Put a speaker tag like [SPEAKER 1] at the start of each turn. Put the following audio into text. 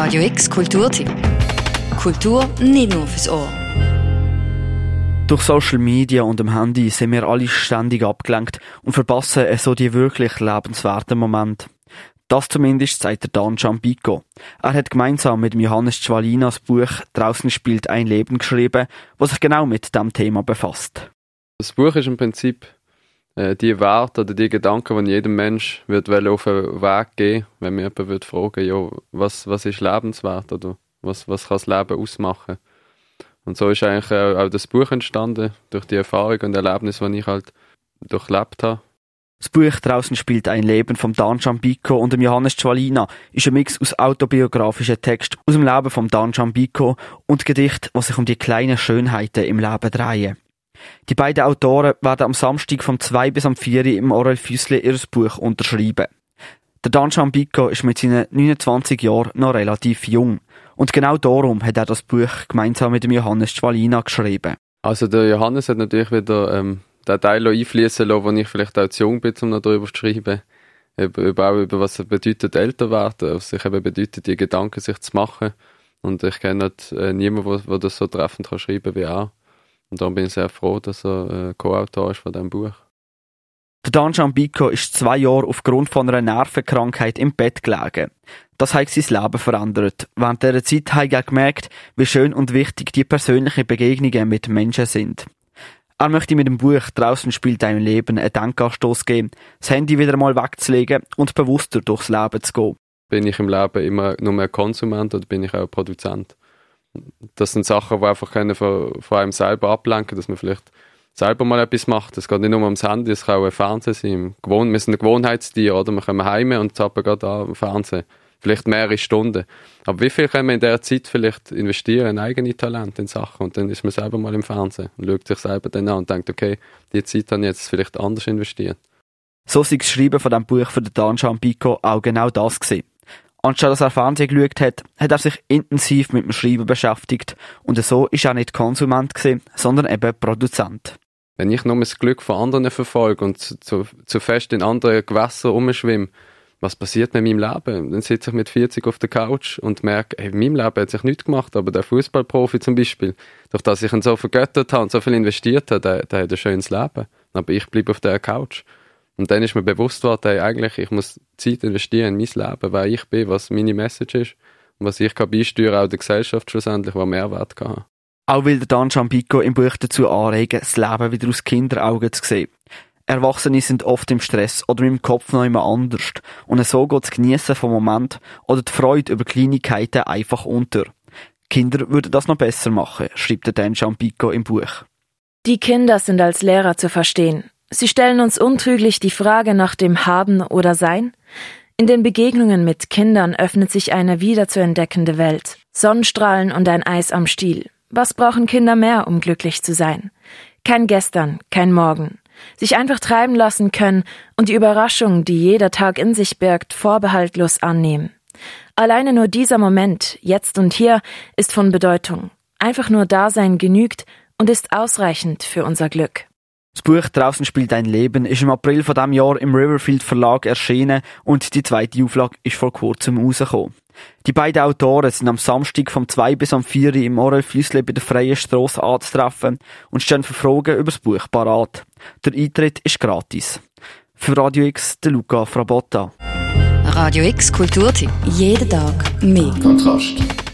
[SPEAKER 1] Radio X Kulturtipp. Kultur nicht nur fürs Ohr.
[SPEAKER 2] Durch Social Media und dem Handy sind wir alle ständig abgelenkt und verpassen so die wirklich lebenswerten Momente. Das zumindest sagt der Dan Giampico. Er hat gemeinsam mit Johannes Schwalina das Buch «Draußen spielt ein Leben» geschrieben, das sich genau mit dem Thema befasst.
[SPEAKER 3] Das Buch ist im Prinzip äh, die Werte oder die Gedanken, die jedem Mensch wird auf den Weg gehen wenn mir jemand wird fragen ja, was, was ist lebenswert oder was, was kann das Leben ausmachen. Und so ist eigentlich auch, das Buch entstanden, durch die Erfahrung und Erlebnisse, die ich halt durchlebt habe.
[SPEAKER 2] Das Buch «Draußen spielt ein Leben» von Dan Giambico und dem Johannes Schwalina ist ein Mix aus autobiografischen Texten aus dem Leben von Dan Giambico und Gedichten, die sich um die kleinen Schönheiten im Leben drehen. Die beiden Autoren werden am Samstag vom 2 bis am 4 im Orel Füssli ihr Buch unterschreiben. Der Dan Giambico ist mit seinen 29 Jahren noch relativ jung. Und genau darum hat er das Buch gemeinsam mit dem Johannes Schwalina geschrieben.
[SPEAKER 3] Also der Johannes hat natürlich wieder ähm, den Teil einfließen lassen, wo ich vielleicht auch zu jung bin, um darüber zu schreiben. Über, über, auch über was es bedeutet, älter werden, was sich eben bedeutet, die Gedanken sich zu machen. Und ich kenne nicht, äh, niemanden, der das so treffend kann schreiben wie er. Und darum bin ich sehr froh, dass er äh, Co-Autor ist von diesem Buch.
[SPEAKER 2] Der Dan Giambico ist zwei Jahre aufgrund von einer Nervenkrankheit im Bett gelegen. Das hat sein Leben verändert. Während dieser Zeit hat er gemerkt, wie schön und wichtig die persönlichen Begegnungen mit Menschen sind. Er möchte mit dem Buch «Draußen spielt dein Leben» einen Denkanstoß geben, das Handy wieder einmal wegzulegen und bewusster durchs Leben zu gehen.
[SPEAKER 3] Bin ich im Leben immer nur mehr Konsument oder bin ich auch Produzent? Das sind Sachen, die einfach können von, von einem selber ablenken, dass man vielleicht selber mal etwas macht. Es geht nicht nur ums Handy, es kann auch ein Fernsehen sein. Gewohn wir sind ein Gewohnheitstier, oder? Wir kommen heim und zappen gerade am Fernsehen. Vielleicht mehrere Stunden. Aber wie viel können wir in der Zeit vielleicht investieren in eigene Talente, in Sachen? Und dann ist man selber mal im Fernsehen und schaut sich selber dann an und denkt, okay, die Zeit habe ich jetzt vielleicht anders investiert.
[SPEAKER 2] So sei das Schreiben von dem Buch von Dan Pico auch genau das gesehen. Anstatt dass er Fernsehen geschaut hat, hat er sich intensiv mit dem Schreiben beschäftigt und so ist er nicht Konsument gewesen, sondern eben Produzent.
[SPEAKER 3] Wenn ich nur das Glück von anderen verfolge und zu, zu, zu fest in anderen Gewässern umschwimme, was passiert mit meinem Leben? Dann sitze ich mit 40 auf der Couch und merke, in meinem Leben hat sich nichts gemacht, aber der Fußballprofi zum Beispiel, durch das ich ihn so vergöttert habe und so viel investiert habe, der, der hat ein schönes Leben. Aber ich bleibe auf der Couch. Und dann ist mir bewusst geworden, ey, eigentlich, ich muss Zeit investieren in mein Leben, wer ich bin, was meine Message ist und was ich kann beisteuern, auch der Gesellschaft schlussendlich, was Mehrwert kann haben.
[SPEAKER 2] Auch will der Dan Champico im Buch dazu anregen, das Leben wieder aus Kinderaugen zu sehen. Erwachsene sind oft im Stress oder im Kopf noch immer anders. Und so geht das Geniessen vom Moment oder die Freude über Kleinigkeiten einfach unter. Kinder würden das noch besser machen, schreibt der Dan Champico im Buch.
[SPEAKER 4] Die Kinder sind als Lehrer zu verstehen. Sie stellen uns untrüglich die Frage nach dem Haben oder Sein. In den Begegnungen mit Kindern öffnet sich eine wiederzuentdeckende Welt. Sonnenstrahlen und ein Eis am Stiel. Was brauchen Kinder mehr, um glücklich zu sein? Kein Gestern, kein Morgen. Sich einfach treiben lassen können und die Überraschung, die jeder Tag in sich birgt, vorbehaltlos annehmen. Alleine nur dieser Moment, jetzt und hier, ist von Bedeutung. Einfach nur Dasein genügt und ist ausreichend für unser Glück.
[SPEAKER 2] Das Buch «Draußen spielt ein Leben» ist im April von diesem Jahr im Riverfield Verlag erschienen und die zweite Auflage ist vor kurzem rausgekommen. Die beiden Autoren sind am Samstag vom 2 bis am 4 im Orel Füssli bei der Freien Strasse anzutreffen und stehen für Fragen über das Buch parat. Der Eintritt ist gratis. Für Radio X, der Luca Frabotta.
[SPEAKER 1] Radio X Kulturtipp. Jeden Tag mehr.
[SPEAKER 5] Kontrast.